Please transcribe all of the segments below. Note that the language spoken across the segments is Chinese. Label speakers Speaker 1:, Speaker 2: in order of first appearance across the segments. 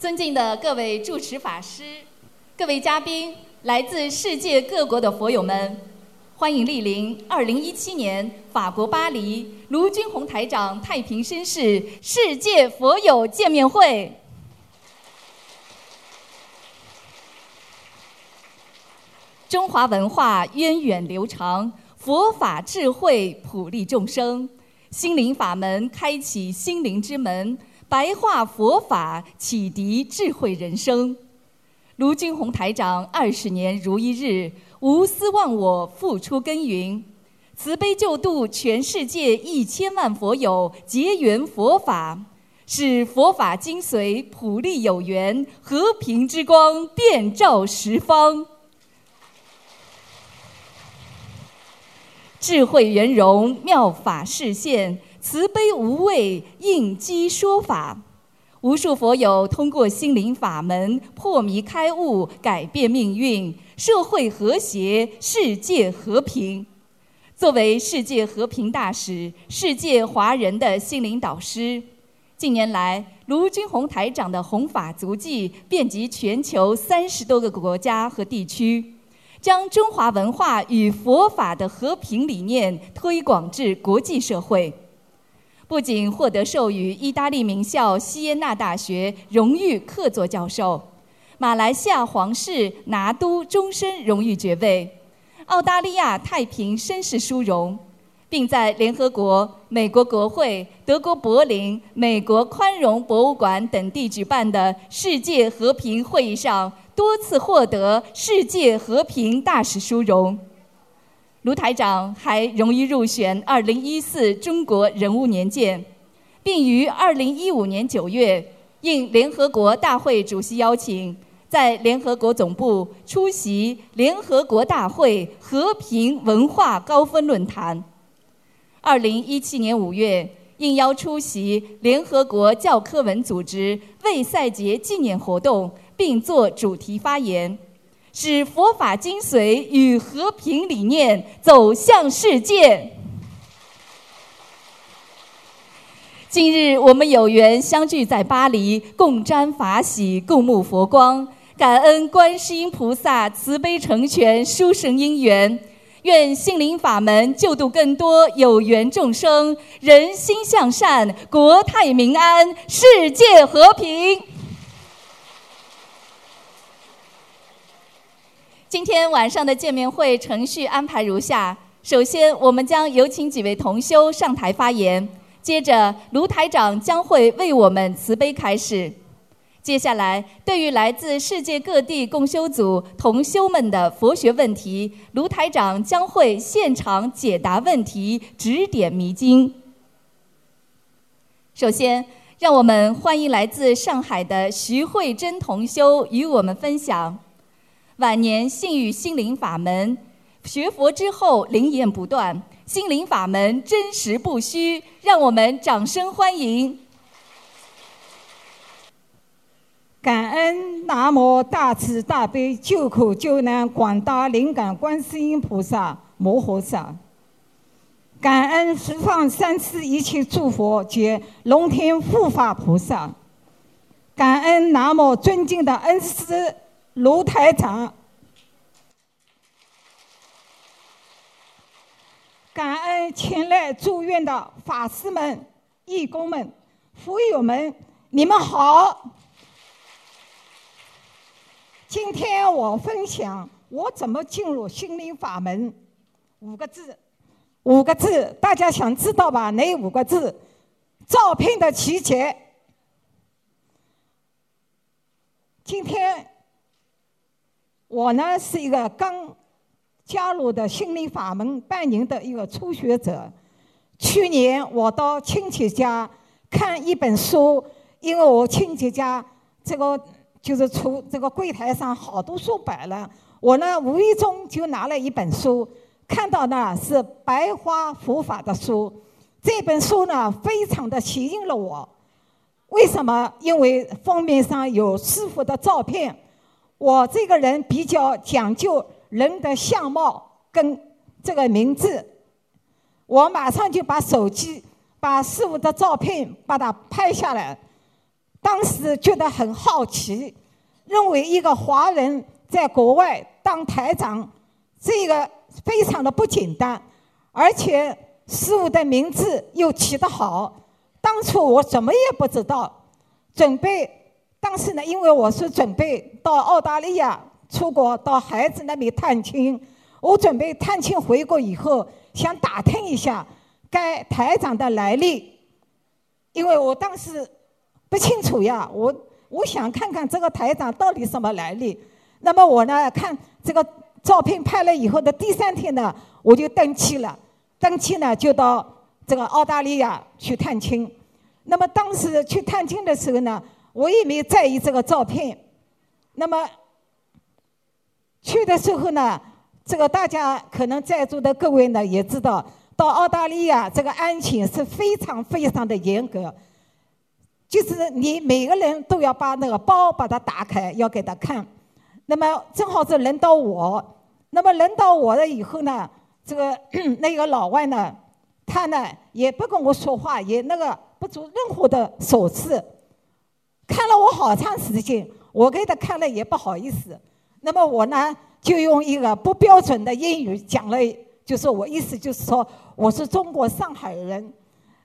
Speaker 1: 尊敬的各位主持法师、各位嘉宾、来自世界各国的佛友们，欢迎莅临2017年法国巴黎卢军宏台长太平绅士世界佛友见面会。中华文化源远流长，佛法智慧普利众生，心灵法门开启心灵之门。白话佛法启迪智慧人生，卢军宏台长二十年如一日，无私忘我，付出耕耘，慈悲救度全世界一千万佛友，结缘佛法，使佛法精髓普利有缘，和平之光遍照十方，智慧圆融，妙法示现。慈悲无畏，应机说法，无数佛友通过心灵法门破迷开悟，改变命运，社会和谐，世界和平。作为世界和平大使，世界华人的心灵导师，近年来卢军宏台长的弘法足迹遍及全球三十多个国家和地区，将中华文化与佛法的和平理念推广至国际社会。不仅获得授予意大利名校锡耶纳大学荣誉客座教授，马来西亚皇室拿督终身荣誉爵位，澳大利亚太平绅士殊荣，并在联合国、美国国会、德国柏林、美国宽容博物馆等地举办的世界和平会议上多次获得世界和平大使殊荣。卢台长还荣誉入选2014中国人物年鉴，并于2015年9月应联合国大会主席邀请，在联合国总部出席联合国大会和平文化高峰论坛。2017年5月应邀出席联合国教科文组织为赛节纪念活动，并作主题发言。使佛法精髓与和平理念走向世界。今日我们有缘相聚在巴黎，共沾法喜，共沐佛光，感恩观世音菩萨慈悲成全，殊胜因缘。愿心灵法门救度更多有缘众生，人心向善，国泰民安，世界和平。今天晚上的见面会程序安排如下：首先，我们将有请几位同修上台发言；接着，卢台长将会为我们慈悲开示；接下来，对于来自世界各地共修组同修们的佛学问题，卢台长将会现场解答问题，指点迷津。首先，让我们欢迎来自上海的徐慧珍同修与我们分享。晚年信与心灵法门，学佛之后灵验不断，心灵法门真实不虚，让我们掌声欢迎！
Speaker 2: 感恩南无大慈大悲救苦救难广大灵感观世音菩萨摩诃萨，感恩十方三世一切诸佛及龙天护法菩萨，感恩南无尊敬的恩师。卢台长，感恩前来住院的法师们、义工们、佛友们，你们好。今天我分享我怎么进入心灵法门，五个字，五个字，大家想知道吧？哪五个字？照片的奇节。今天。我呢是一个刚加入的心灵法门半年的一个初学者。去年我到亲戚家看一本书，因为我亲戚家这个就是出这个柜台上好多书摆了，我呢无意中就拿了一本书，看到呢是白花佛法的书。这本书呢非常的吸引了我。为什么？因为封面上有师傅的照片。我这个人比较讲究人的相貌跟这个名字，我马上就把手机把师傅的照片把它拍下来，当时觉得很好奇，认为一个华人在国外当台长，这个非常的不简单，而且师傅的名字又起得好。当初我什么也不知道，准备当时呢，因为我是准备到澳大利亚出国到孩子那边探亲，我准备探亲回国以后，想打听一下该台长的来历，因为我当时不清楚呀，我我想看看这个台长到底什么来历。那么我呢，看这个照片拍了以后的第三天呢，我就登机了，登机呢就到。这个澳大利亚去探亲，那么当时去探亲的时候呢，我也没有在意这个照片。那么去的时候呢，这个大家可能在座的各位呢也知道，到澳大利亚这个安检是非常非常的严格，就是你每个人都要把那个包把它打开，要给他看。那么正好是轮到我，那么轮到我了以后呢，这个 那个老外呢。他呢也不跟我说话，也那个不做任何的手势，看了我好长时间，我给他看了也不好意思。那么我呢就用一个不标准的英语讲了，就是我意思就是说我是中国上海人。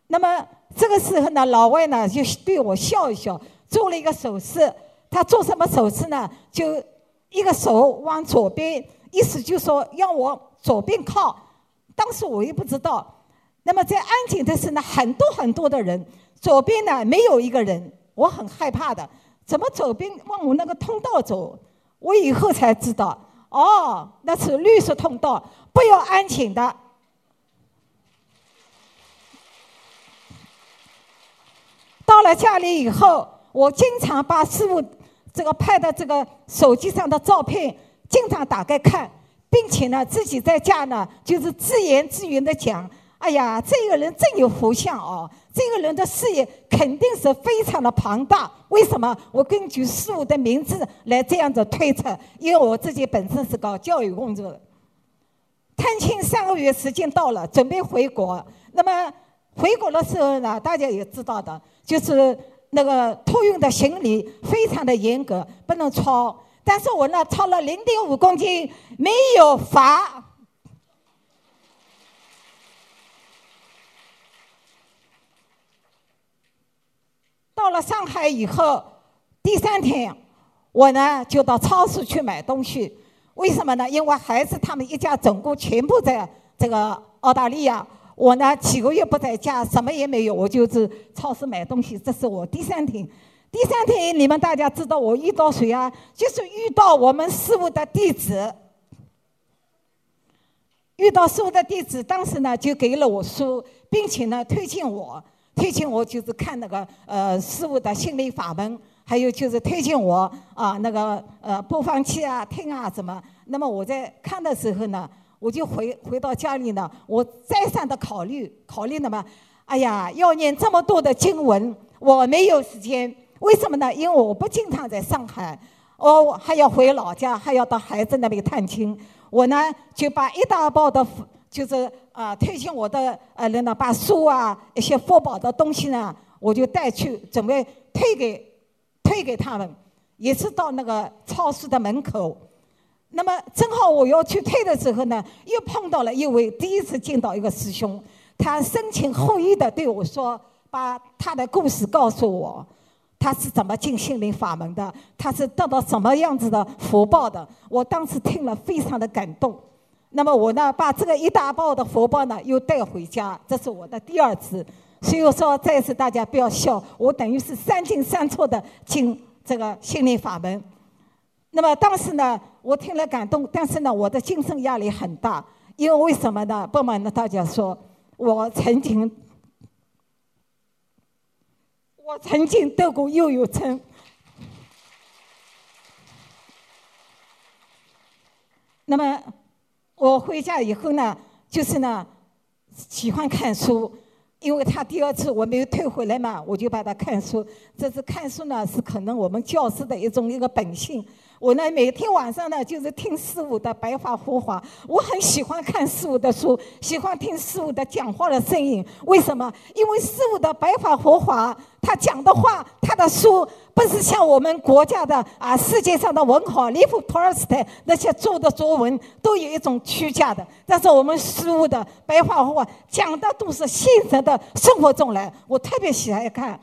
Speaker 2: 那么这个时候呢，老外呢就对我笑一笑，做了一个手势。他做什么手势呢？就一个手往左边，意思就说要我左边靠。当时我也不知道。那么在安检的时候呢，很多很多的人，左边呢没有一个人，我很害怕的。怎么左边往我那个通道走？我以后才知道，哦，那是绿色通道，不要安检的。到了家里以后，我经常把师傅这个拍的这个手机上的照片，经常打开看，并且呢，自己在家呢，就是自言自语的讲。哎呀，这个人真有福相哦！这个人的事业肯定是非常的庞大。为什么？我根据师傅的名字来这样子推测，因为我自己本身是搞教育工作的。探亲三个月时间到了，准备回国。那么回国的时候呢，大家也知道的，就是那个托运的行李非常的严格，不能超。但是我呢，超了零点五公斤，没有罚。到了上海以后，第三天，我呢就到超市去买东西。为什么呢？因为孩子他们一家总共全部在这个澳大利亚，我呢几个月不在家，什么也没有，我就是超市买东西。这是我第三天。第三天，你们大家知道我遇到谁啊？就是遇到我们师傅的弟子。遇到师傅的弟子，当时呢就给了我书，并且呢推荐我。推荐我就是看那个呃师傅的心理法门，还有就是推荐我啊那个呃播放器啊听啊什么。那么我在看的时候呢，我就回回到家里呢，我再三的考虑考虑了嘛。哎呀，要念这么多的经文，我没有时间。为什么呢？因为我不经常在上海，我还要回老家，还要到孩子那边探亲。我呢就把一大包的。就是啊，推荐我的呃人呢，把书啊一些佛宝的东西呢，我就带去准备退给退给他们。也是到那个超市的门口，那么正好我要去退的时候呢，又碰到了一位第一次见到一个师兄，他深情厚谊的对我说，把他的故事告诉我，他是怎么进心灵法门的，他是得到什么样子的福报的。我当时听了非常的感动。那么我呢，把这个一大包的佛包呢，又带回家，这是我的第二次。所以我说，再次大家不要笑，我等于是三进三出的进这个心灵法门。那么当时呢，我听了感动，但是呢，我的精神压力很大，因为为什么呢？不瞒呢大家说，我曾经，我曾经得过忧郁症。那么。我回家以后呢，就是呢，喜欢看书，因为他第二次我没有退回来嘛，我就把他看书。这次看书呢，是可能我们教师的一种一个本性。我呢，每天晚上呢，就是听师傅的白话佛法。我很喜欢看师傅的书，喜欢听师傅的讲话的声音。为什么？因为师傅的白话佛法他讲的话，他的书不是像我们国家的啊，世界上的文豪，利夫托尔斯泰那些做的作文都有一种虚假的。但是我们书的白话话讲的都是现实的生活中来，我特别喜爱看。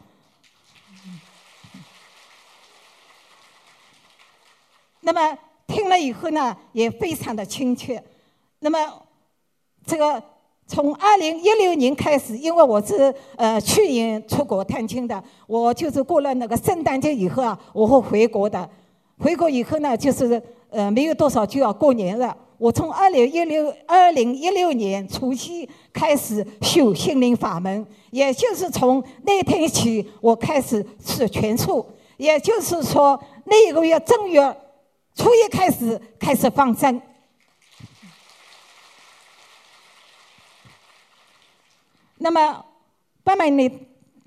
Speaker 2: 那么听了以后呢，也非常的亲切。那么这个。从二零一六年开始，因为我是呃去年出国探亲的，我就是过了那个圣诞节以后啊，我会回国的。回国以后呢，就是呃没有多少就要过年了。我从二零一六二零一六年除夕开始修心灵法门，也就是从那天起，我开始吃全素，也就是说那一个月正月初一开始开始放生。那么，不瞒你，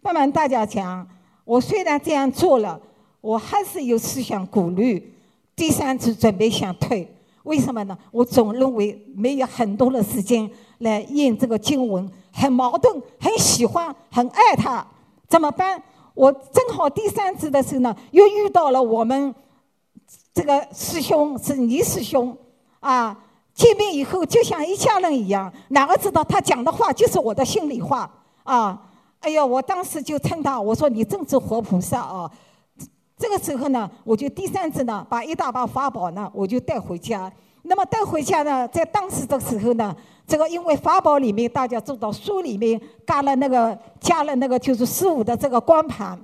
Speaker 2: 不瞒大家讲，我虽然这样做了，我还是有思想顾虑。第三次准备想退，为什么呢？我总认为没有很多的时间来念这个经文，很矛盾，很喜欢，很爱他，怎么办？我正好第三次的时候呢，又遇到了我们这个师兄是倪师兄，啊。见面以后就像一家人一样，哪个知道他讲的话就是我的心里话啊！哎呀，我当时就称他，我说你真是活菩萨啊！这个时候呢，我就第三次呢，把一大把法宝呢，我就带回家。那么带回家呢，在当时的时候呢，这个因为法宝里面大家知道，书里面加了那个加了那个就是师傅的这个光盘，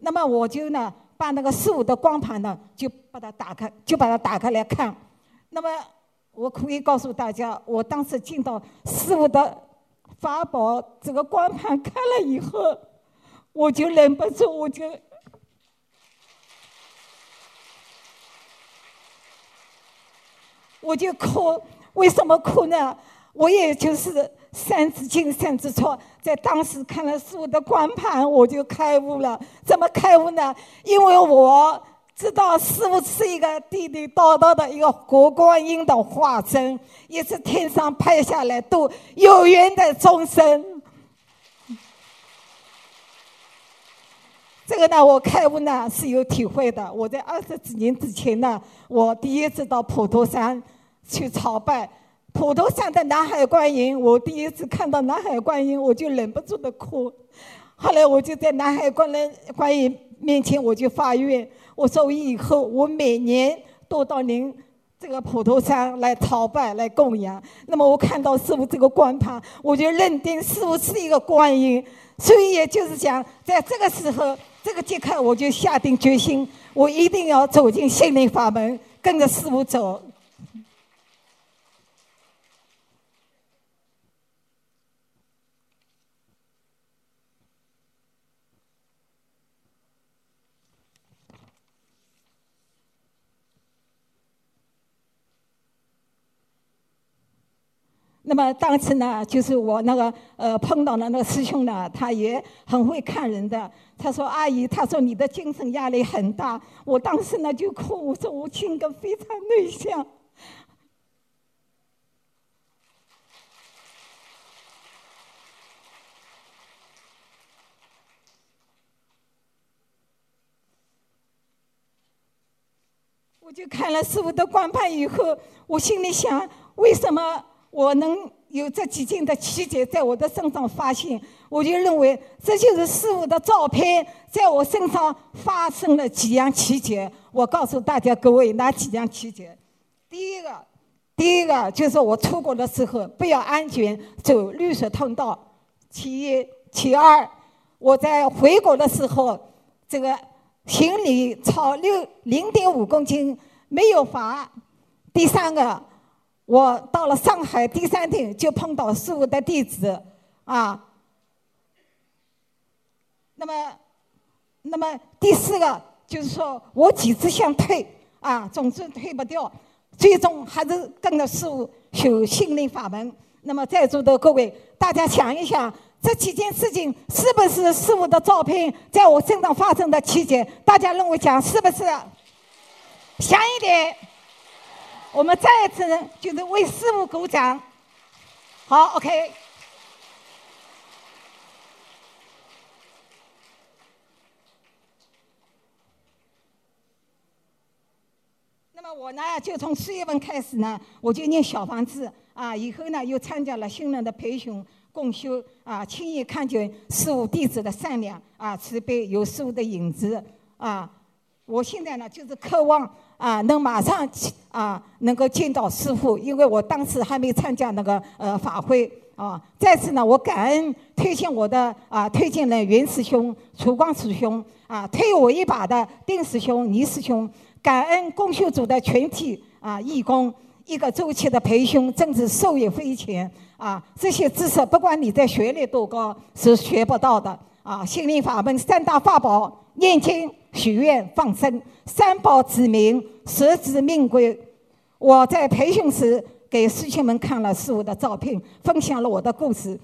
Speaker 2: 那么我就呢把那个师傅的光盘呢就把它打开，就把它打开来看，那么。我可以告诉大家，我当时进到师傅的法宝这个光盘看了以后，我就忍不住，我就我就哭。为什么哭呢？我也就是三字经三字错，在当时看了师傅的光盘，我就开悟了。怎么开悟呢？因为我。知道师傅是一个地地道道的一个国观音的化身，也是天上派下来度有缘的众生。这个呢，我开悟呢是有体会的。我在二十几年之前呢，我第一次到普陀山去朝拜普陀山的南海观音，我第一次看到南海观音，我就忍不住的哭。后来我就在南海观音观音面前，我就发愿。我说我以后我每年都到您这个普陀山来朝拜来供养。那么我看到师傅这个光盘，我就认定师傅是一个观音。所以也就是讲，在这个时候这个节课，我就下定决心，我一定要走进心灵法门，跟着师傅走。那么当时呢，就是我那个呃碰到了那个师兄呢，他也很会看人的。他说：“阿姨，他说你的精神压力很大。”我当时呢就哭，我说我性格非常内向。我就看了师傅的光盘以后，我心里想：为什么？我能有这几件的奇迹在我的身上发现，我就认为这就是师傅的照片在我身上发生了几样奇迹。我告诉大家各位哪几样奇迹？第一个，第一个就是我出国的时候不要安全走绿色通道。其一，其二，我在回国的时候这个行李超六零点五公斤没有罚。第三个。我到了上海第三天就碰到师傅的弟子，啊，那么，那么第四个就是说我几次想退，啊，总是退不掉，最终还是跟着师傅修心灵法门。那么在座的各位，大家想一想，这几件事情是不是师傅的照片在我身上发生的奇迹？大家认为讲是不是？想一点。我们再一次呢就是为师傅鼓掌。好 ok 那么我呢就从四月份开始呢我就念小房子啊以后呢又参加了新人的培训共修啊亲眼看见师傅弟子的善良啊慈悲有师傅的影子啊。我现在呢就是渴望啊，能马上啊，能够见到师傅，因为我当时还没参加那个呃法会啊。再次呢，我感恩推荐我的啊，推荐人袁师兄、楚光师兄啊，推我一把的丁师兄、倪师兄。感恩公修组的全体啊义工，一个周期的培训真是受益匪浅啊！这些知识不管你在学历多高是学不到的啊！心灵法门三大法宝：念经、许愿、放生。三宝指明，十指命归。我在培训时给师兄们看了师傅的照片，分享了我的故事。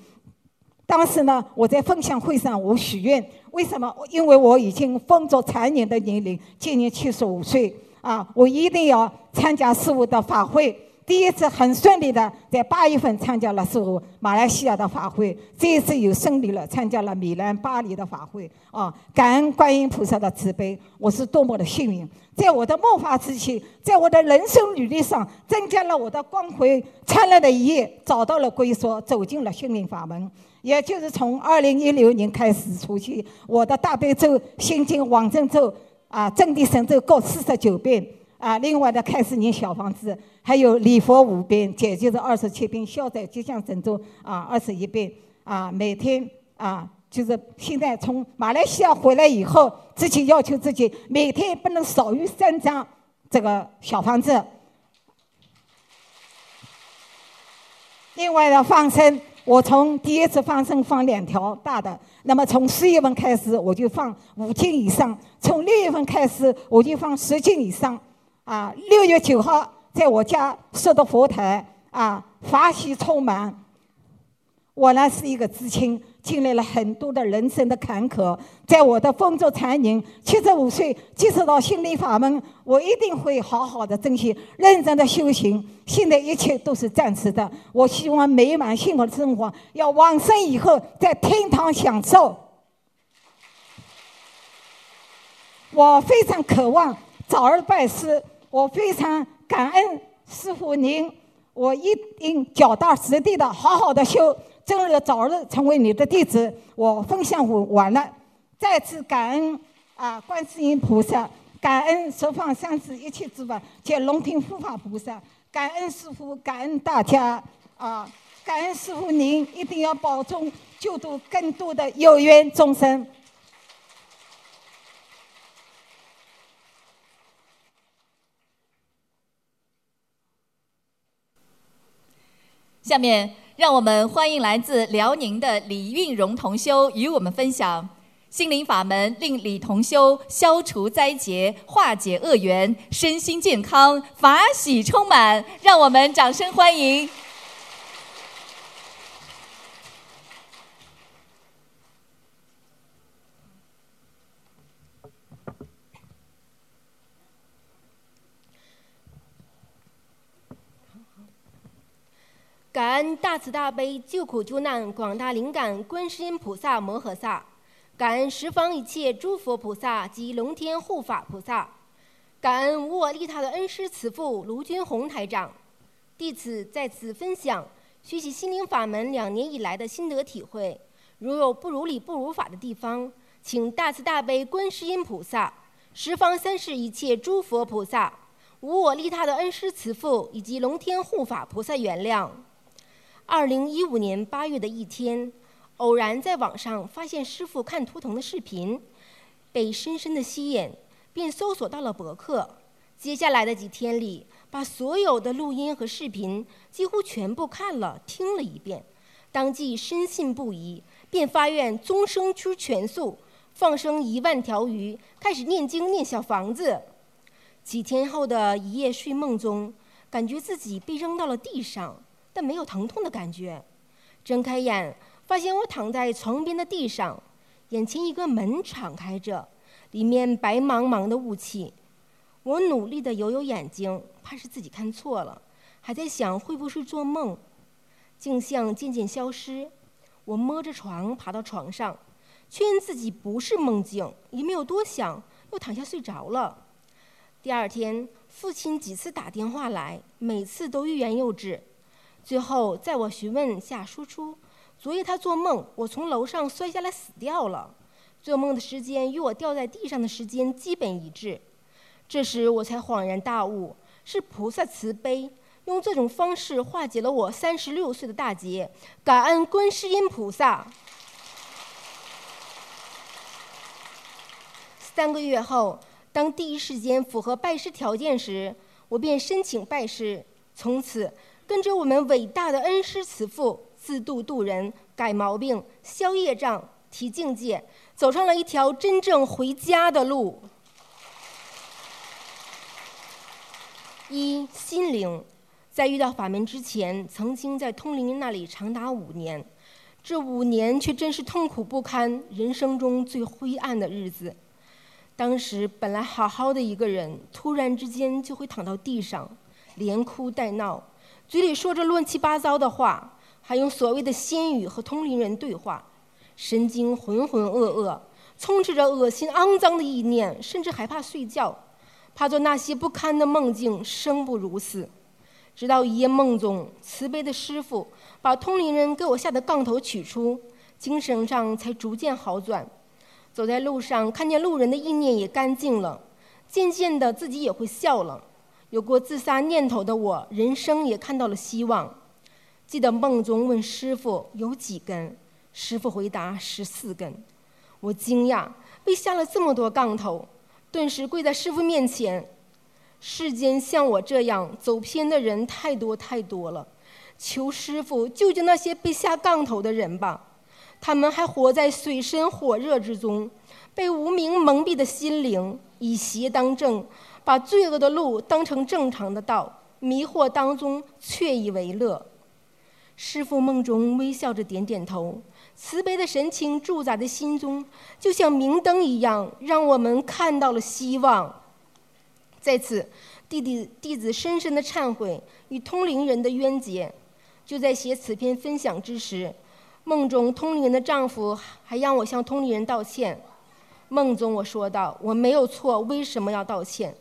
Speaker 2: 当时呢，我在分享会上我许愿。为什么？因为我已经风烛残年的年龄，今年七十五岁啊！我一定要参加师傅的法会。第一次很顺利的在八月份参加了师傅马来西亚的法会，这一次又顺利了参加了米兰、巴黎的法会啊！感恩观音菩萨的慈悲，我是多么的幸运！在我的末法之期，在我的人生履历上增加了我的光辉灿烂的一页，找到了归宿，走进了心灵法门。也就是从二零一六年开始出去，我的大悲咒、心经、往生咒啊、正地神咒各四十九遍啊。另外的开始念小房子，还有礼佛五遍，解就是二十七遍，消灾吉祥神咒啊二十一遍啊。每天啊，就是现在从马来西亚回来以后，自己要求自己每天不能少于三张这个小房子。另外的放生。我从第一次放生放两条大的，那么从四月份开始我就放五斤以上，从六月份开始我就放十斤以上，啊，六月九号在我家设的佛台啊，法喜充满。我呢是一个知青。经历了很多的人生的坎坷，在我的风烛残年，七十五岁接触到心灵法门，我一定会好好的珍惜，认真的修行。现在一切都是暂时的，我希望美满幸福的生活要往生以后在天堂享受。我非常渴望早日拜师，我非常感恩师傅您，我一定脚踏实地的好好的修。正日早日成为你的弟子，我分享完了，再次感恩啊，观世音菩萨，感恩十方三世一切诸佛及龙天护法菩萨，感恩师傅，感恩大家啊，感恩师傅您一定要保重，救度更多的有缘众生。
Speaker 1: 下面。让我们欢迎来自辽宁的李运荣同修与我们分享心灵法门，令李同修消除灾劫、化解恶缘、身心健康、法喜充满。让我们掌声欢迎。
Speaker 3: 感恩大慈大悲救苦救难广大灵感观世音菩萨摩诃萨，感恩十方一切诸佛菩萨及龙天护法菩萨，感恩无我利他的恩师慈父卢军宏台长，弟子在此分享学习心灵法门两年以来的心得体会。如有不如理不如法的地方，请大慈大悲观世音菩萨、十方三世一切诸佛菩萨、无我利他的恩师慈父以及龙天护法菩萨原谅。二零一五年八月的一天，偶然在网上发现师傅看图腾的视频，被深深的吸引，便搜索到了博客。接下来的几天里，把所有的录音和视频几乎全部看了听了一遍，当即深信不疑，便发愿终生出全素，放生一万条鱼，开始念经念小房子。几天后的一夜睡梦中，感觉自己被扔到了地上。但没有疼痛的感觉，睁开眼，发现我躺在床边的地上，眼前一个门敞开着，里面白茫茫的雾气。我努力地揉揉眼睛，怕是自己看错了，还在想会不会是做梦。镜像渐渐消失，我摸着床爬到床上，确认自己不是梦境，也没有多想，又躺下睡着了。第二天，父亲几次打电话来，每次都欲言又止。最后，在我询问下，说出昨夜他做梦，我从楼上摔下来死掉了。做梦的时间与我掉在地上的时间基本一致。这时我才恍然大悟，是菩萨慈悲，用这种方式化解了我三十六岁的大劫。感恩观世音菩萨。三个月后，当第一时间符合拜师条件时，我便申请拜师。从此，跟着我们伟大的恩师慈父，自度度人，改毛病，消业障，提境界，走上了一条真正回家的路。一心灵，在遇到法门之前，曾经在通灵那里长达五年，这五年却真是痛苦不堪，人生中最灰暗的日子。当时本来好好的一个人，突然之间就会躺到地上，连哭带闹，嘴里说着乱七八糟的话，还用所谓的仙语和通灵人对话，神经浑浑噩噩，充斥着恶心肮脏的意念，甚至害怕睡觉，怕做那些不堪的梦境，生不如死。直到一夜梦中，慈悲的师傅把通灵人给我下的杠头取出，精神上才逐渐好转。走在路上，看见路人的意念也干净了，渐渐的自己也会笑了。有过自杀念头的我，人生也看到了希望。记得梦中问师傅有几根，师傅回答十四根。我惊讶，被下了这么多杠头，顿时跪在师傅面前。世间像我这样走偏的人太多太多了，求师傅救救那些被下杠头的人吧。他们还活在水深火热之中，被无名蒙蔽的心灵以邪当正，把罪恶的路当成正常的道，迷惑当中却以为乐。师父梦中微笑着点点头，慈悲的神情驻扎在心中，就像明灯一样，让我们看到了希望。在此，弟弟弟子深深的忏悔与通灵人的冤结。就在写此篇分享之时。梦中通灵人的丈夫还让我向通灵人道歉。梦中我说道：“我没有错，为什么要道歉？”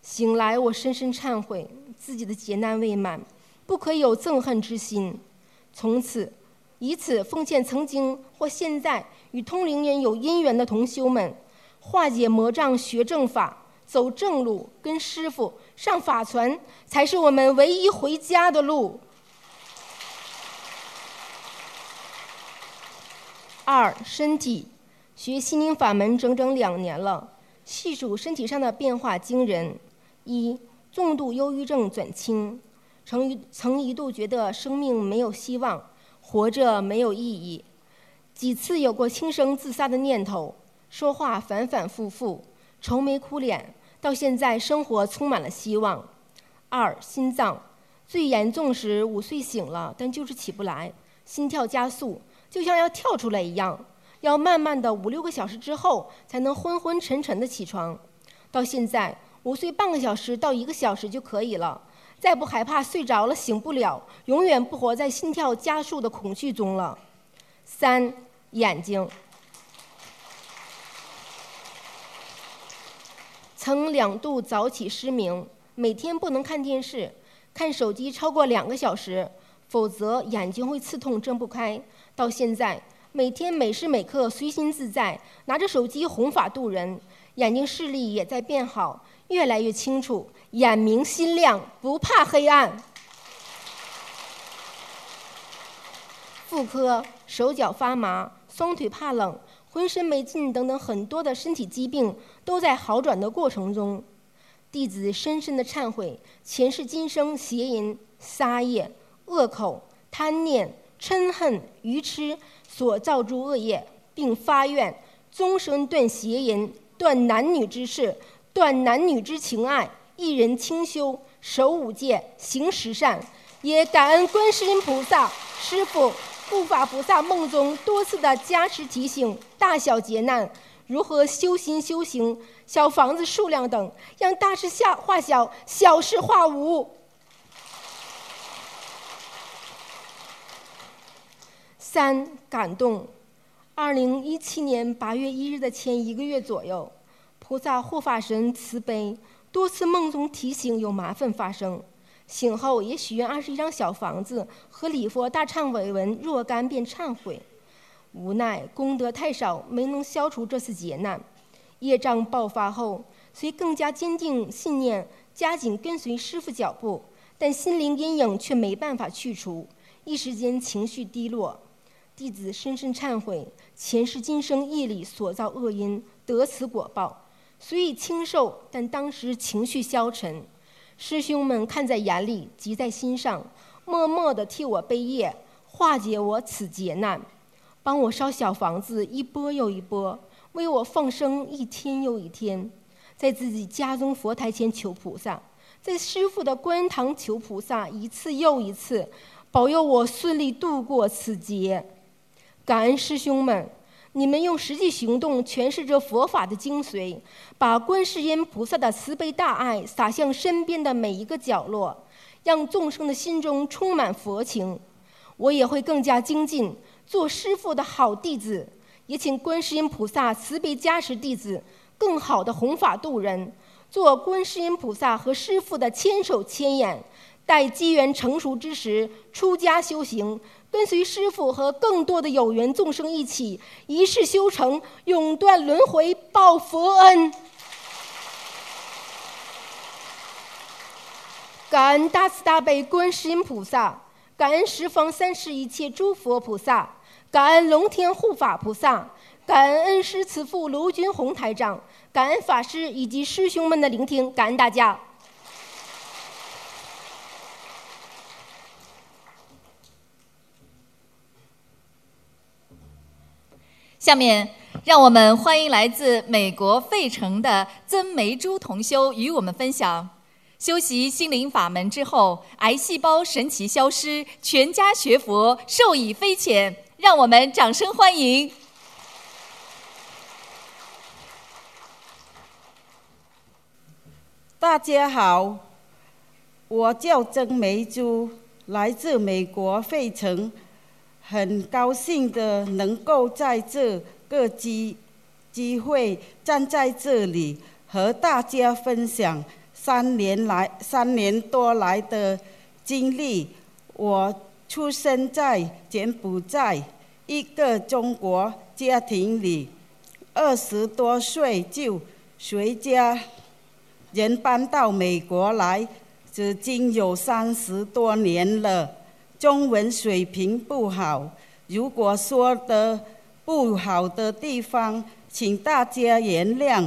Speaker 3: 醒来我深深忏悔自己的劫难未满，不可有憎恨之心。从此，以此奉劝曾经或现在与通灵人有因缘的同修们，化解魔障，学正法，走正路，跟师傅上法船，才是我们唯一回家的路。二身体，学心灵法门整整两年了，细数身体上的变化惊人。一，重度忧郁症转轻，曾曾一度觉得生命没有希望，活着没有意义，几次有过轻生自杀的念头，说话反反复复，愁眉苦脸，到现在生活充满了希望。二，心脏，最严重时午睡醒了，但就是起不来，心跳加速。就像要跳出来一样，要慢慢的五六个小时之后才能昏昏沉沉的起床。到现在，午睡半个小时到一个小时就可以了，再不害怕睡着了醒不了，永远不活在心跳加速的恐惧中了。三，眼睛，曾两度早起失明，每天不能看电视、看手机超过两个小时，否则眼睛会刺痛睁不开。到现在，每天每时每刻随心自在，拿着手机弘法度人，眼睛视力也在变好，越来越清楚，眼明心亮，不怕黑暗。妇科手脚发麻、双腿怕冷、浑身没劲等等很多的身体疾病都在好转的过程中，弟子深深的忏悔前世今生邪淫、杀业、恶口、贪念。嗔恨、愚痴所造诸恶业，并发愿终身断邪淫、断男女之事、断男女之情爱，一人清修，守五戒，行十善。也感恩观世音菩萨、师父、护法菩萨梦中多次的加持提醒，大小劫难如何修心修行，小房子数量等，让大事下化小，小事化无。三感动，二零一七年八月一日的前一个月左右，菩萨护法神慈悲，多次梦中提醒有麻烦发生。醒后也许愿二十一张小房子和礼佛大忏悔文若干遍忏悔，无奈功德太少，没能消除这次劫难。业障爆发后，虽更加坚定信念，加紧跟随师傅脚步，但心灵阴影却没办法去除，一时间情绪低落。弟子深深忏悔前世今生业力所造恶因，得此果报。虽已清瘦，但当时情绪消沉。师兄们看在眼里，急在心上，默默地替我背业，化解我此劫难，帮我烧小房子一波又一波，为我放生一天又一天，在自己家中佛台前求菩萨，在师父的观堂求菩萨，一次又一次，保佑我顺利度过此劫。感恩师兄们。你们用实际行动诠释着佛法的精髓，把观世音菩萨的慈悲大爱洒向身边的每一个角落，让众生的心中充满佛情。我也会更加精进，做师父的好弟子。也请观世音菩萨慈悲加持弟子，更好的弘法度人，做观世音菩萨和师父的千手千眼。待机缘成熟之时，出家修行。跟随师父和更多的有缘众生一起一世修成，永断轮回，报佛恩。感恩大慈大悲观世音菩萨，感恩十方三世一切诸佛菩萨，感恩龙天护法菩萨，感恩恩师慈父卢军宏台长，感恩法师以及师兄们的聆听，感恩大家。
Speaker 1: 下面，让我们欢迎来自美国费城的曾梅珠同修与我们分享：修习心灵法门之后，癌细胞神奇消失，全家学佛受益匪浅。让我们掌声欢迎！
Speaker 4: 大家好，我叫曾梅珠，来自美国费城。很高兴的能够在这个机机会站在这里和大家分享三年来三年多来的经历。我出生在柬埔寨一个中国家庭里，二十多岁就随家人搬到美国来，至今有三十多年了。中文水平不好，如果说的不好的地方，请大家原谅。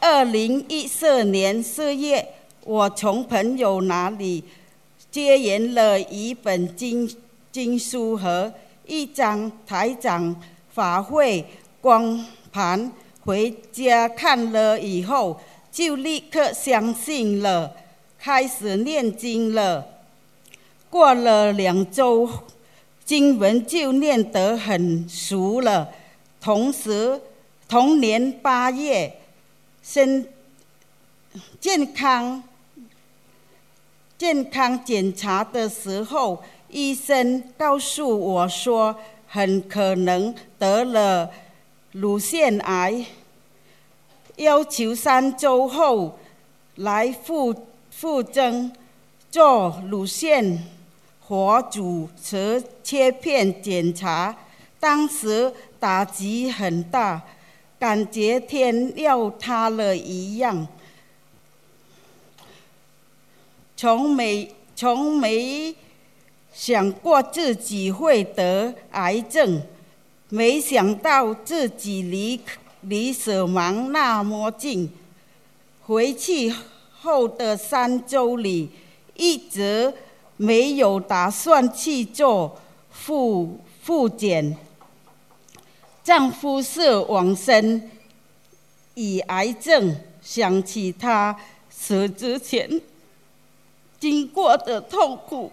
Speaker 4: 二零一四年四月，我从朋友那里接援了一本经经书和一张台长法会光盘，回家看了以后。就立刻相信了，开始念经了。过了两周，经文就念得很熟了。同时，同年八月，身健康健康检查的时候，医生告诉我说，很可能得了乳腺癌。要求三周后来复复诊做乳腺活组织切片检查，当时打击很大，感觉天要塌了一样。从没从没想过自己会得癌症，没想到自己离。离死亡那么近，回去后的三周里，一直没有打算去做复复检。丈夫是往生，以癌症，想起他死之前经过的痛苦。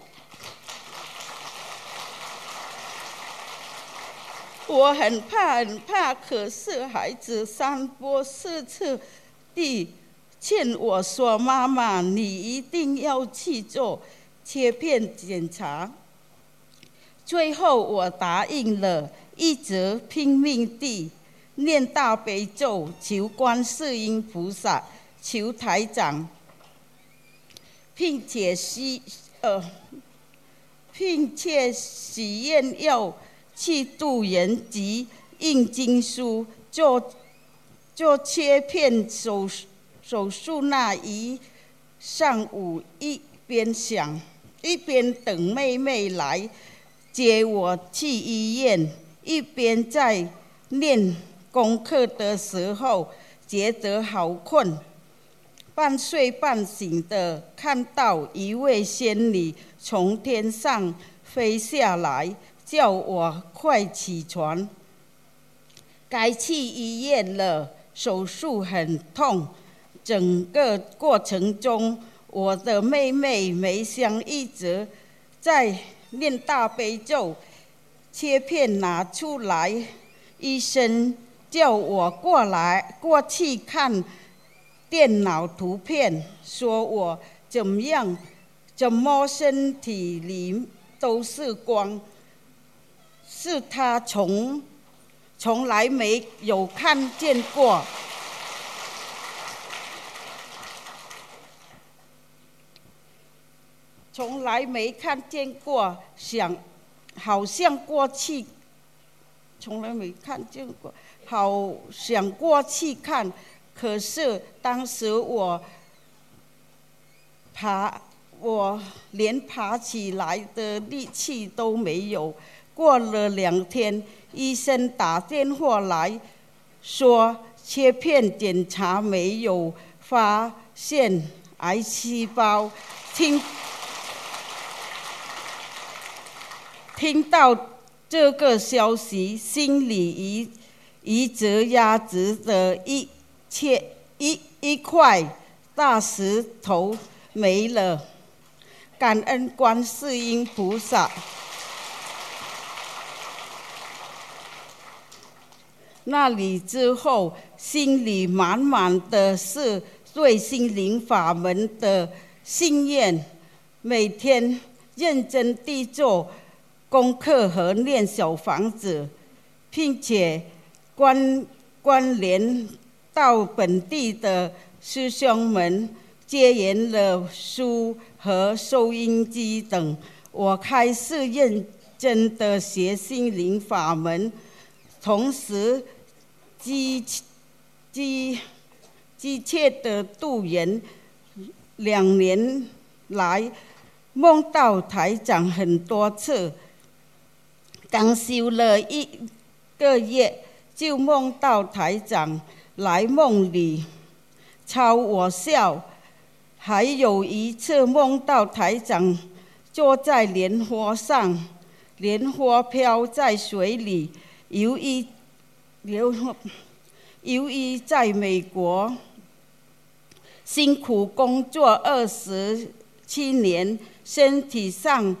Speaker 4: 我很怕，很怕，可是孩子三波四次地劝我说：“妈妈，你一定要去做切片检查。”最后我答应了，一直拼命地念大悲咒，求观世音菩萨，求台长，并且许呃，并且许愿要去渡人及印经书，做做切片手手术那一上午一边想一边等妹妹来接我去医院，一边在念功课的时候觉得好困，半睡半醒的看到一位仙女从天上飞下来，叫我快起床。该去医院了，手术很痛。整个过程中，我的妹妹梅香一直在念大悲咒，切片拿出来，医生叫我过来过去看电脑图片，说我怎么样，怎么身体里都是光，是他从从来没有看见过。从来没看见过，想好像过去，从来没看见过，好想过去看，可是当时我爬，我连爬起来的力气都没有。过了两天，医生打电话来说，切片检查没有发现癌细胞，听。听到这个消息，心里一一直压着的一切一一块大石头没了。感恩观世音菩萨。那里之后，心里满满的是对心灵法门的信念，每天认真地做。功课和念小房子，并且关关联到本地的师兄们，接言了书和收音机等。我开始认真的学心灵法门，同时积积积切的度人。两年来，梦到台长很多次。刚修了一个月，就梦到台长来梦里朝我笑。还有一次梦到台长坐在莲花上，莲花飘在水里。由于由由于在美国辛苦工作二十七年，身体上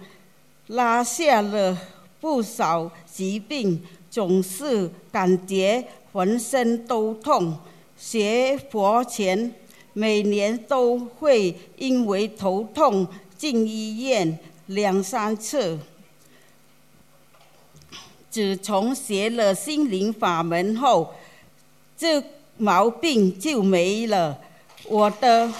Speaker 4: 拉下了。不少疾病总是感觉浑身都痛，学佛前每年都会因为头痛进医院两三次。自从学了心灵法门后，这毛病就没了。我的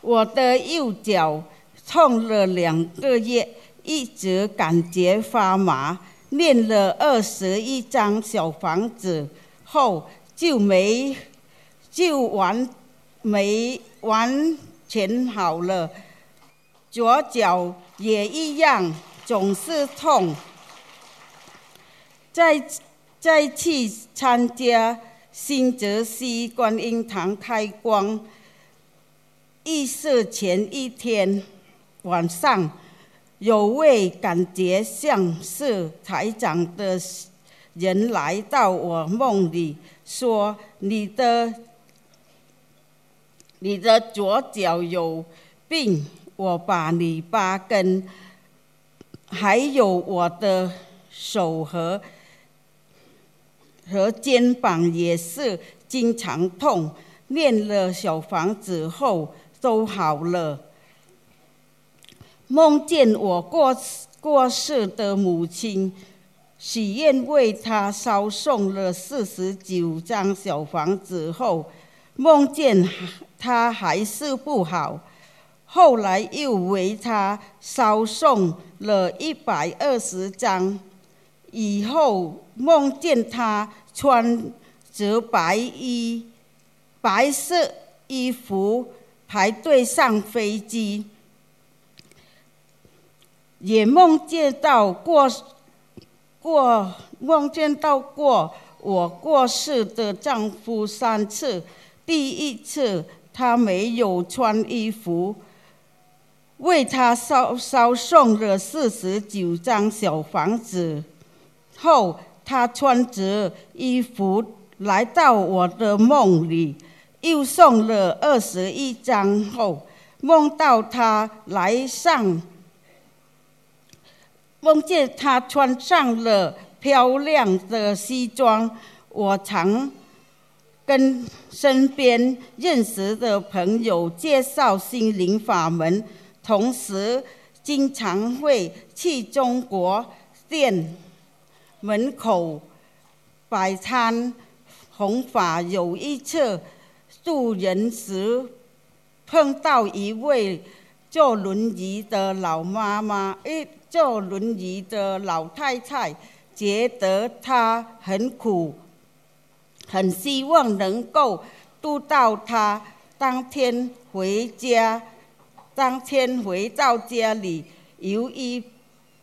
Speaker 4: 我的右脚。痛了两个月，一直感觉发麻。念了二十一张小房子后，就没就完没完全好了。左脚也一样，总是痛。再再去参加新泽西观音堂开光仪式前一天。晚上，有位感觉像是台长的人来到我梦里，说：“你的你的左脚有病，我把你八根，还有我的手和和肩膀也是经常痛。练了小房子后都好了。”梦见我过过世的母亲，许愿为他烧送了四十九张小房子后，梦见他还是不好，后来又为他烧送了一百二十张，以后梦见他穿着白衣、白色衣服排队上飞机，也梦见到过。过梦见到过我过世的丈夫三次，第一次他没有穿衣服，为他烧烧送了四十九张小房子，后他穿着衣服来到我的梦里，又送了二十一张后，梦到他来上。梦见他穿上了漂亮的西装，我常跟身边认识的朋友介绍心灵法门，同时经常会去中国店门口摆摊弘法。有一次渡人时，碰到一位坐轮椅的老妈妈，一。坐轮椅的老太太觉得她很苦，很希望能够渡到她。当天回家，当天回到家里，由于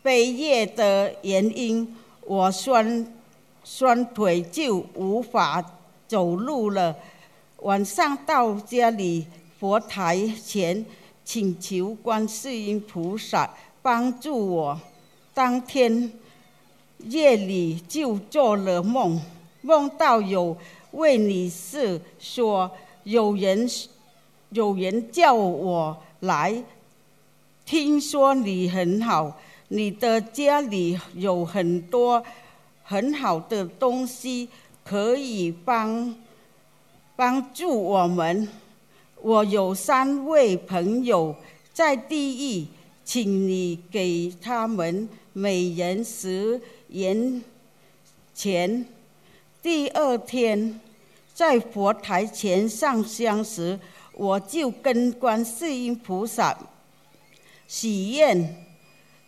Speaker 4: 背夜的原因，我双双腿就无法走路了。晚上到家里佛台前，请求观世音菩萨。帮助我，当天夜里就做了梦，梦到有位女士说，有人有人叫我来，听说你很好，你的家里有很多很好的东西可以帮帮助我们。我有三位朋友在地狱。请你给他们每人十元钱。第二天，在佛台前上香时，我就跟观世音菩萨许愿，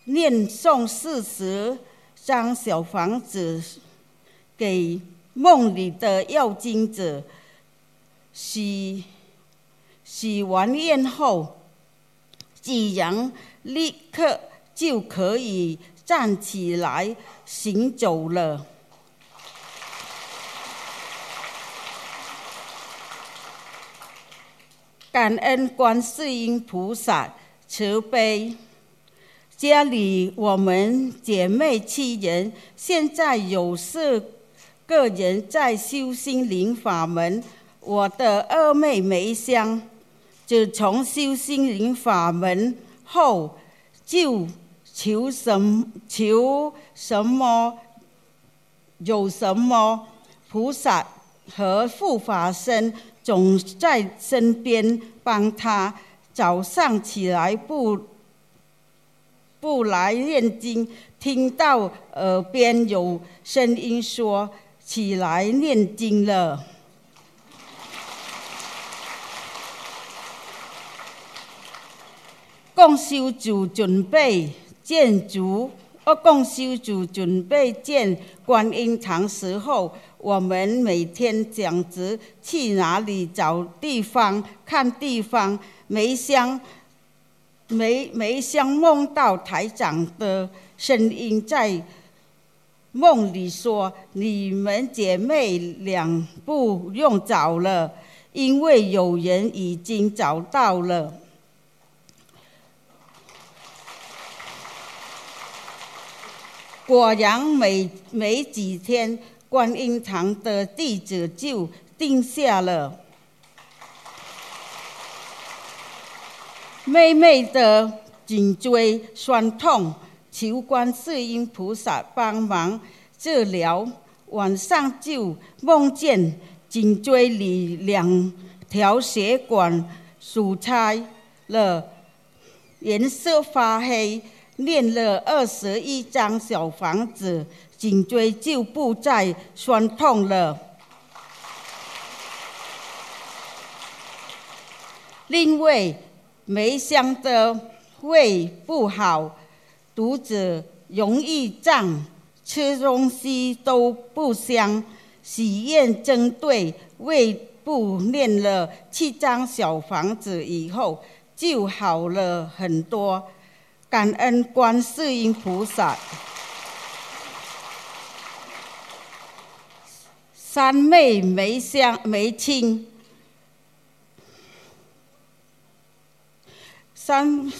Speaker 4: 念诵四十张小房子给梦里的要经者。许许完愿后，几人立刻就可以站起来行走了。感恩观世音菩萨慈悲。家里我们姐妹七人，现在有四个人在修心灵法门。我的二妹梅香，自从修心灵法门。后就求什求什么有什么菩萨和护法神总在身边帮他。早上起来不不来念经，听到耳边有声音说起来念经了。共修组准备建筑，我共修组准备建观音堂时候，我们每天讲职去哪里找地方看地方。梅香梅梅香梦到台长的声音在梦里说：“你们姐妹俩不用找了，因为有人已经找到了。”果然，没没几天，观音堂的地址就定下了。妹妹的颈椎酸痛，求观世音菩萨帮忙治疗。晚上就梦见颈椎里两条血管堵塞了，颜色发黑。念了二十一张小房子，颈椎就不再酸痛了。另外，梅香的胃不好，肚子容易胀，吃东西都不香。喜宴针对胃部念了七张小房子以后，就好了很多。感恩观世音菩萨。三昧梅香梅青。三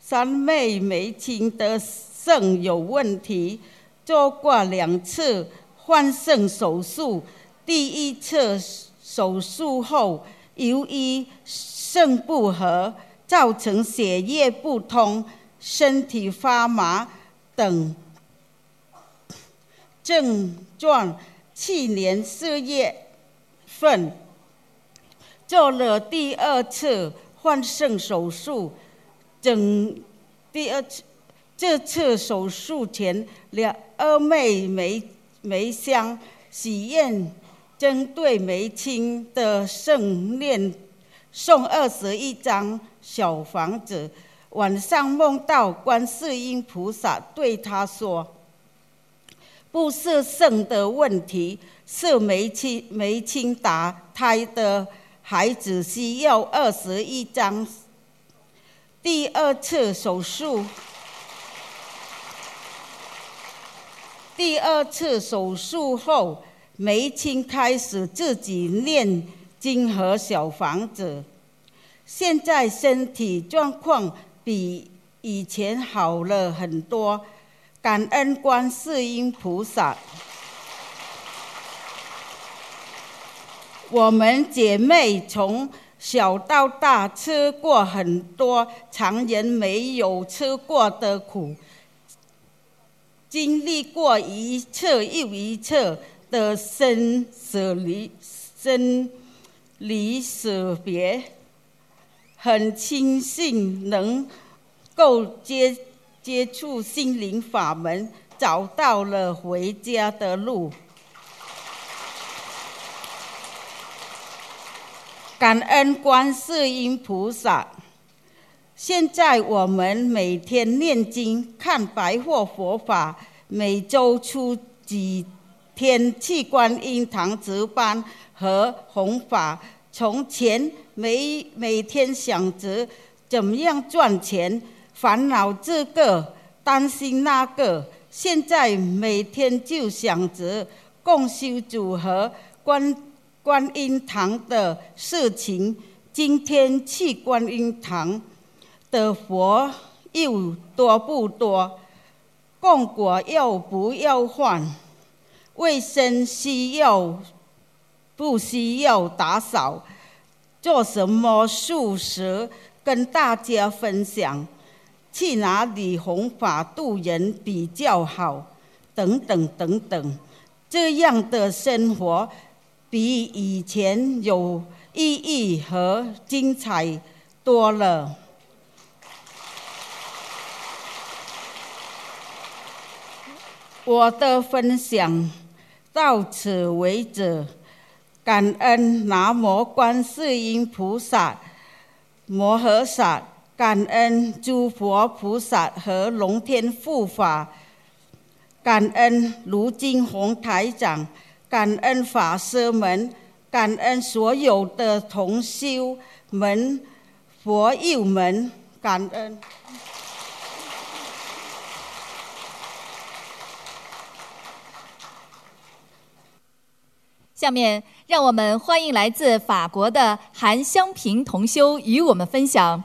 Speaker 4: 三妹梅青的肾有问题，做过两次换肾手术。第一次手术后，由于肾不和，造成血液不通、身体发麻等症状。去年四月份做了第二次。换肾手术，整第二次这次手术前，两二妹梅梅香喜宴，针对梅青的圣念送二十一张小房子。晚上梦到观世音菩萨对他说：“不是肾的问题，是梅青梅青打胎的。”孩子需要二十一张。第二次手术，第二次手术后，梅青开始自己念经和小房子，现在身体状况比以前好了很多，感恩观世音菩萨。我们姐妹从小到大吃过很多常人没有吃过的苦，经历过一次又一次的生死离、生离死别，很庆幸能够接接触心灵法门，找到了回家的路。感恩观世音菩萨。现在我们每天念经、看白话佛法，每周出几天去观音堂值班和弘法。从前每每天想着怎么样赚钱，烦恼这个，担心那个。现在每天就想着共修组合观。观音堂的事情，今天去观音堂的佛又多不多？供果要不要换？卫生需要不需要打扫？做什么素食跟大家分享？去哪里弘法度人比较好？等等等等，这样的生活。比以前有意义和精彩多了。我的分享到此为止，感恩南无观世音菩萨摩诃萨，感恩诸佛菩萨和龙天护法，感恩卢金红台长。感恩法师们，感恩所有的同修们、佛友们，感恩。
Speaker 1: 下面，让我们欢迎来自法国的韩香平同修与我们分享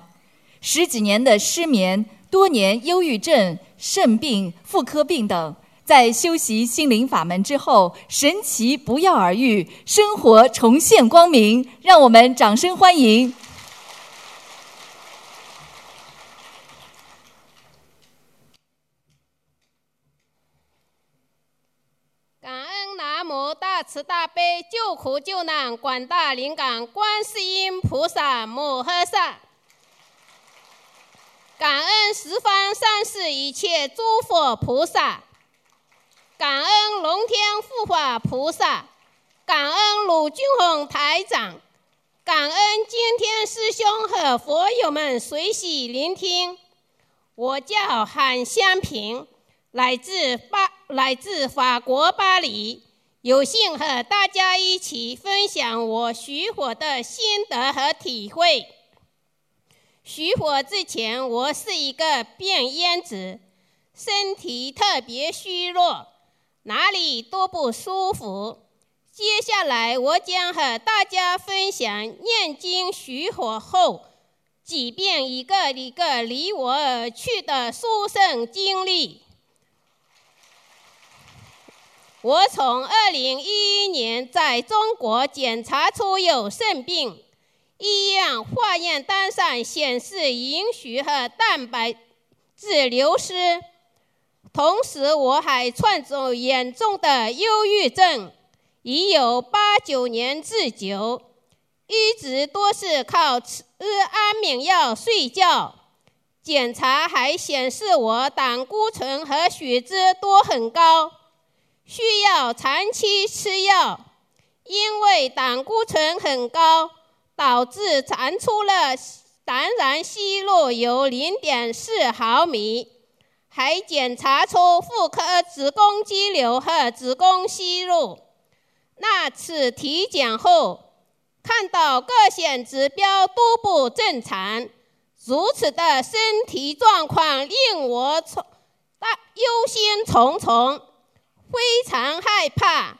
Speaker 1: 十几年的失眠、多年忧郁症、肾病、妇科病等。在修习心灵法门之后，神奇不药而愈，生活重现光明。让我们掌声欢迎！
Speaker 5: 感恩南无大慈大悲救苦救难广大灵感观世音菩萨摩诃萨，感恩十方三世一切诸佛菩萨。感恩龙天护法菩萨，感恩鲁俊宏台长，感恩今天师兄和佛友们随喜聆听。我叫韩香平，来自巴来自法国巴黎，有幸和大家一起分享我许火的心得和体会。许火之前，我是一个变烟子，身体特别虚弱，哪里都不舒服。接下来，我将和大家分享念经许火后，几遍一个一个离我而去的殊胜经历。我从二零一一年在中国检查出有肾病。医院化验单上显示银许和蛋白质流失，同时我还患有严重的忧郁症，已有八九年之久，一直都是靠吃安眠药睡觉。检查还显示我胆固醇和血脂都很高，需要长期吃药，因为胆固醇很高。导致查出了胆囊息肉有零点四毫米，还检查出妇科子宫肌瘤和子宫息肉。那次体检后，看到各项指标都不正常，如此的身体状况令我从大忧心忡忡，非常害怕。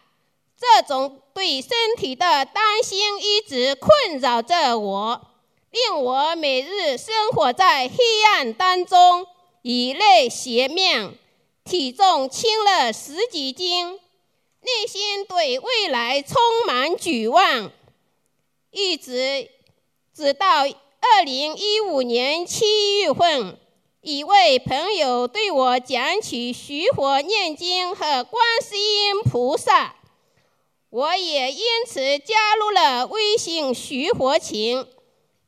Speaker 5: 这种对身体的担心一直困扰着我，令我每日生活在黑暗当中，以泪洗面，体重轻了十几斤，内心对未来充满绝望。一直直到二零一五年七月份，一位朋友对我讲起徐佛念经和观世音菩萨。我也因此加入了微信徐佛群，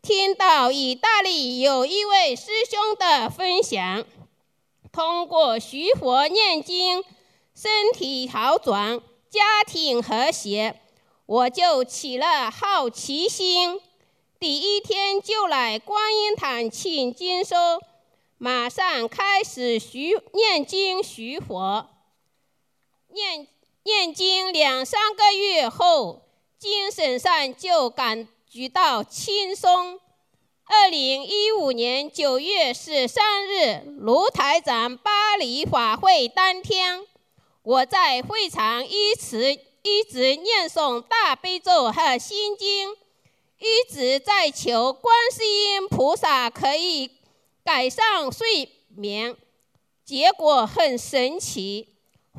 Speaker 5: 听到意大利有一位师兄的分享，通过徐佛念经，身体好转，家庭和谐，我就起了好奇心，第一天就来观音堂请经书，马上开始许念经许佛念。念经两三个月后，精神上就感觉到轻松。二零一五年九月十三日，卢台长巴黎法会当天，我在会场一直一直念诵大悲咒和心经，一直在求观世音菩萨可以改善睡眠。结果很神奇。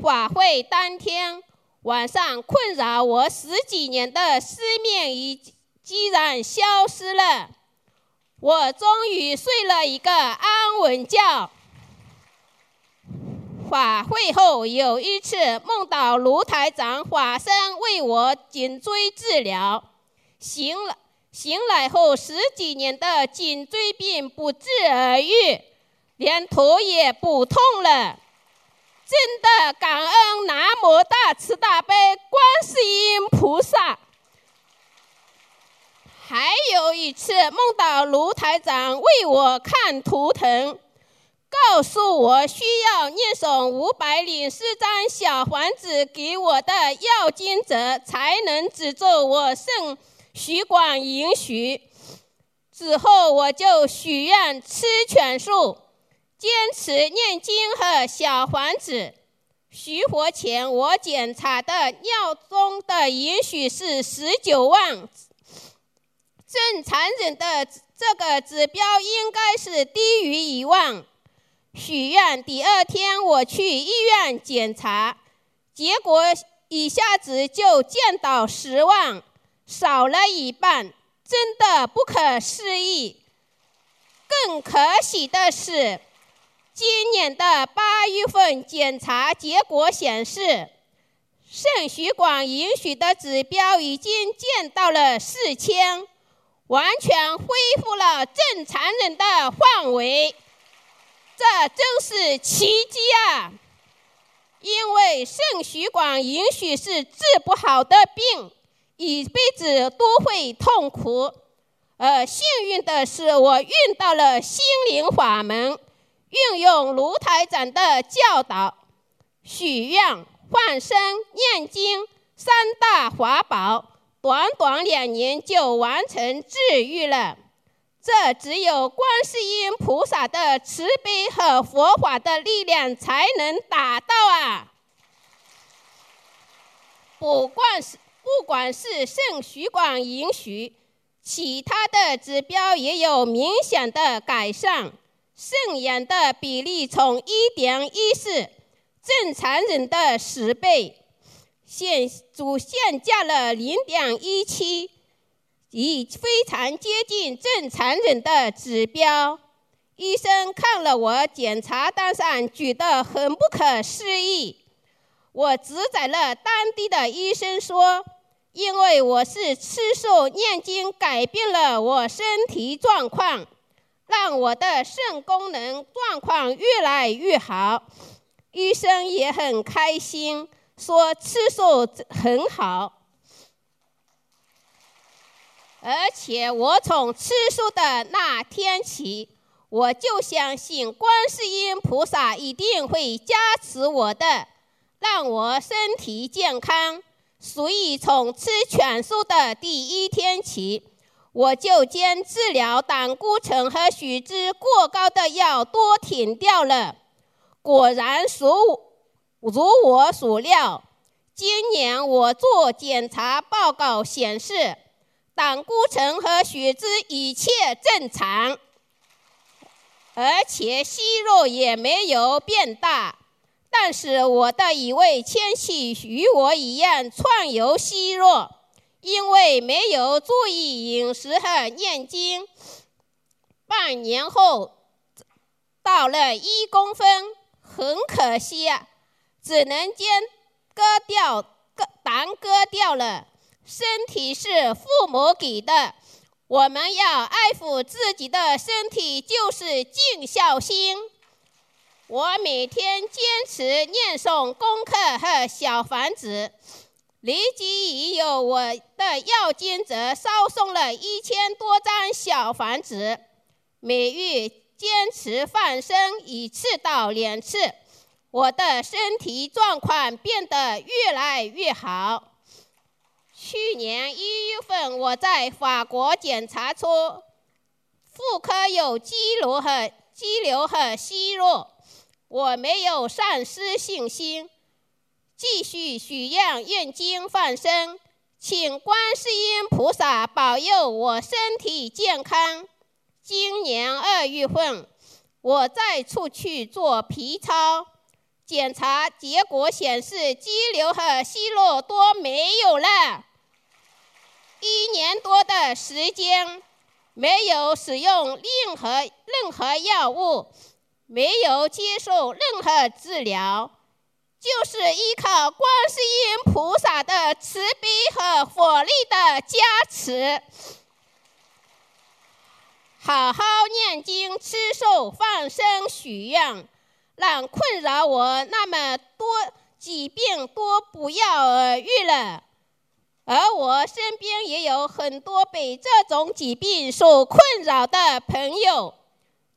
Speaker 5: 法会当天晚上，困扰我十几年的失眠已竟然消失了，我终于睡了一个安稳觉。法会后有一次梦到卢台长化身为我颈椎治疗，醒了醒来后十几年的颈椎病不治而愈，连头也不痛了。真的感恩南无大慈大悲观世音菩萨。还有一次梦到卢台长为我看图腾，告诉我需要念诵五百零四张小房子给我的要经者，才能止住我肾血管允许。之后我就许愿吃全素。坚持念经和小房子。徐活前，我检查的尿中的允许是十九万，正常人的这个指标应该是低于一万。许愿第二天我去医院检查，结果一下子就降到十万，少了一半，真的不可思议。更可喜的是。今年的八月份检查结果显示，肾血管允许的指标已经降到了四千，完全恢复了正常人的范围。这真是奇迹啊！因为肾血管允许是治不好的病，一辈子都会痛苦。而幸运的是，我遇到了心灵法门，运用卢台长的教导，许愿、放生、念经三大法宝，短短两年就完成治愈了。这只有观世音菩萨的慈悲和佛法的力量才能达到啊！不管是不管是肾血管允许，其他的指标也有明显的改善，肾炎的比例从一点一四，正常人的十倍，现主现加了零点一七。已非常接近正常人的指标。医生看了我检查单上，觉得很不可思议。我指载了当地的医生说，因为我是吃素念经，改变了我身体状况，让我的肾功能状况越来越好。医生也很开心，说吃素很好。而且我从吃素的那天起，我就相信观世音菩萨一定会加持我的，让我身体健康。所以从吃全素的第一天起，我就将治疗胆固醇和血脂过高的药都停掉了。果然如如我所料，今年我做检查报告显示。胆固醇和血脂一切正常，而且息肉也没有变大。但是我的一位亲戚与我一样创有息肉，因为没有注意饮食和念经，半年后到了一公分，很可惜啊，只能将割掉割胆割掉了。身体是父母给的，我们要爱护自己的身体，就是尽孝心。我每天坚持念诵功课和小房子，立即已有我的要经者烧送了一千多张小房子，每月坚持放生一次到两次，我的身体状况变得越来越好。去年一月份，我在法国检查出妇科有肌瘤和肌瘤和息肉，我没有丧失信心，继续许愿、念经、放生，请观世音菩萨保佑我身体健康。今年二月份，我再出去做 B 超，检查结果显示肌瘤和息肉都没有了。一年多的时间，没有使用任何任何药物，没有接受任何治疗，就是依靠观世音菩萨的慈悲和火力的加持，好好念经、吃素、放生、许愿，让困扰我那么多疾病都不药而愈了。而我身边也有很多被这种疾病所困扰的朋友，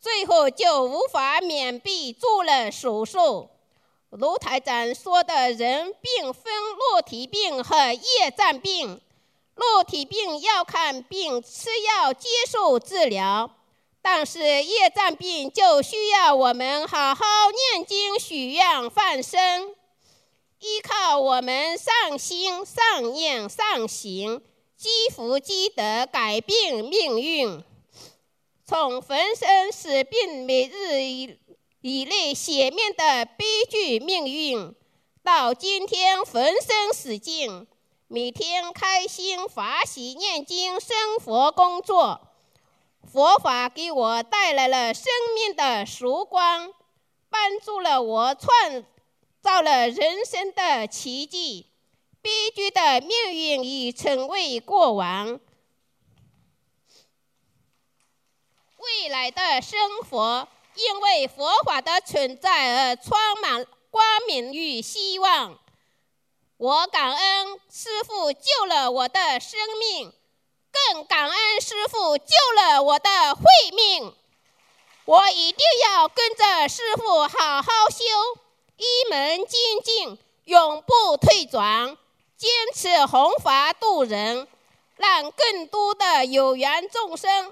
Speaker 5: 最后就无法免避做了手术。卢台长说的人病分肉体病和业障病，肉体病要看病吃药接受治疗，但是业障病就需要我们好好念经许愿放生。依靠我们上心、上念、上行，积福积德，改变命运。从浑身死病、每日以以泪血面的悲剧命运，到今天浑身死尽，每天开心法喜念经、生活工作，佛法给我带来了生命的曙光，帮助了我创。造了人生的奇迹，悲剧的命运已成为过往。未来的生活因为佛法的存在而充满光明与希望。我感恩师傅救了我的生命，更感恩师傅救了我的慧命。我一定要跟着师傅好好修，一门精进，永不退转，坚持弘法度人，让更多的有缘众生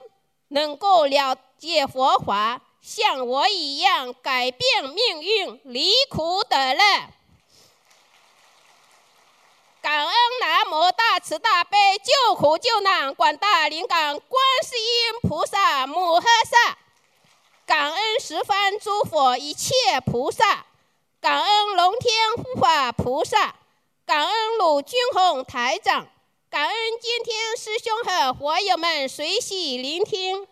Speaker 5: 能够了解佛法，像我一样改变命运，离苦得乐。感恩南无大慈大悲救苦救难广大灵感观世音菩萨摩诃萨，感恩十方诸佛一切菩萨，感恩龙天护法菩萨，感恩鲁俊宏台长，感恩今天师兄和佛友们随喜聆听。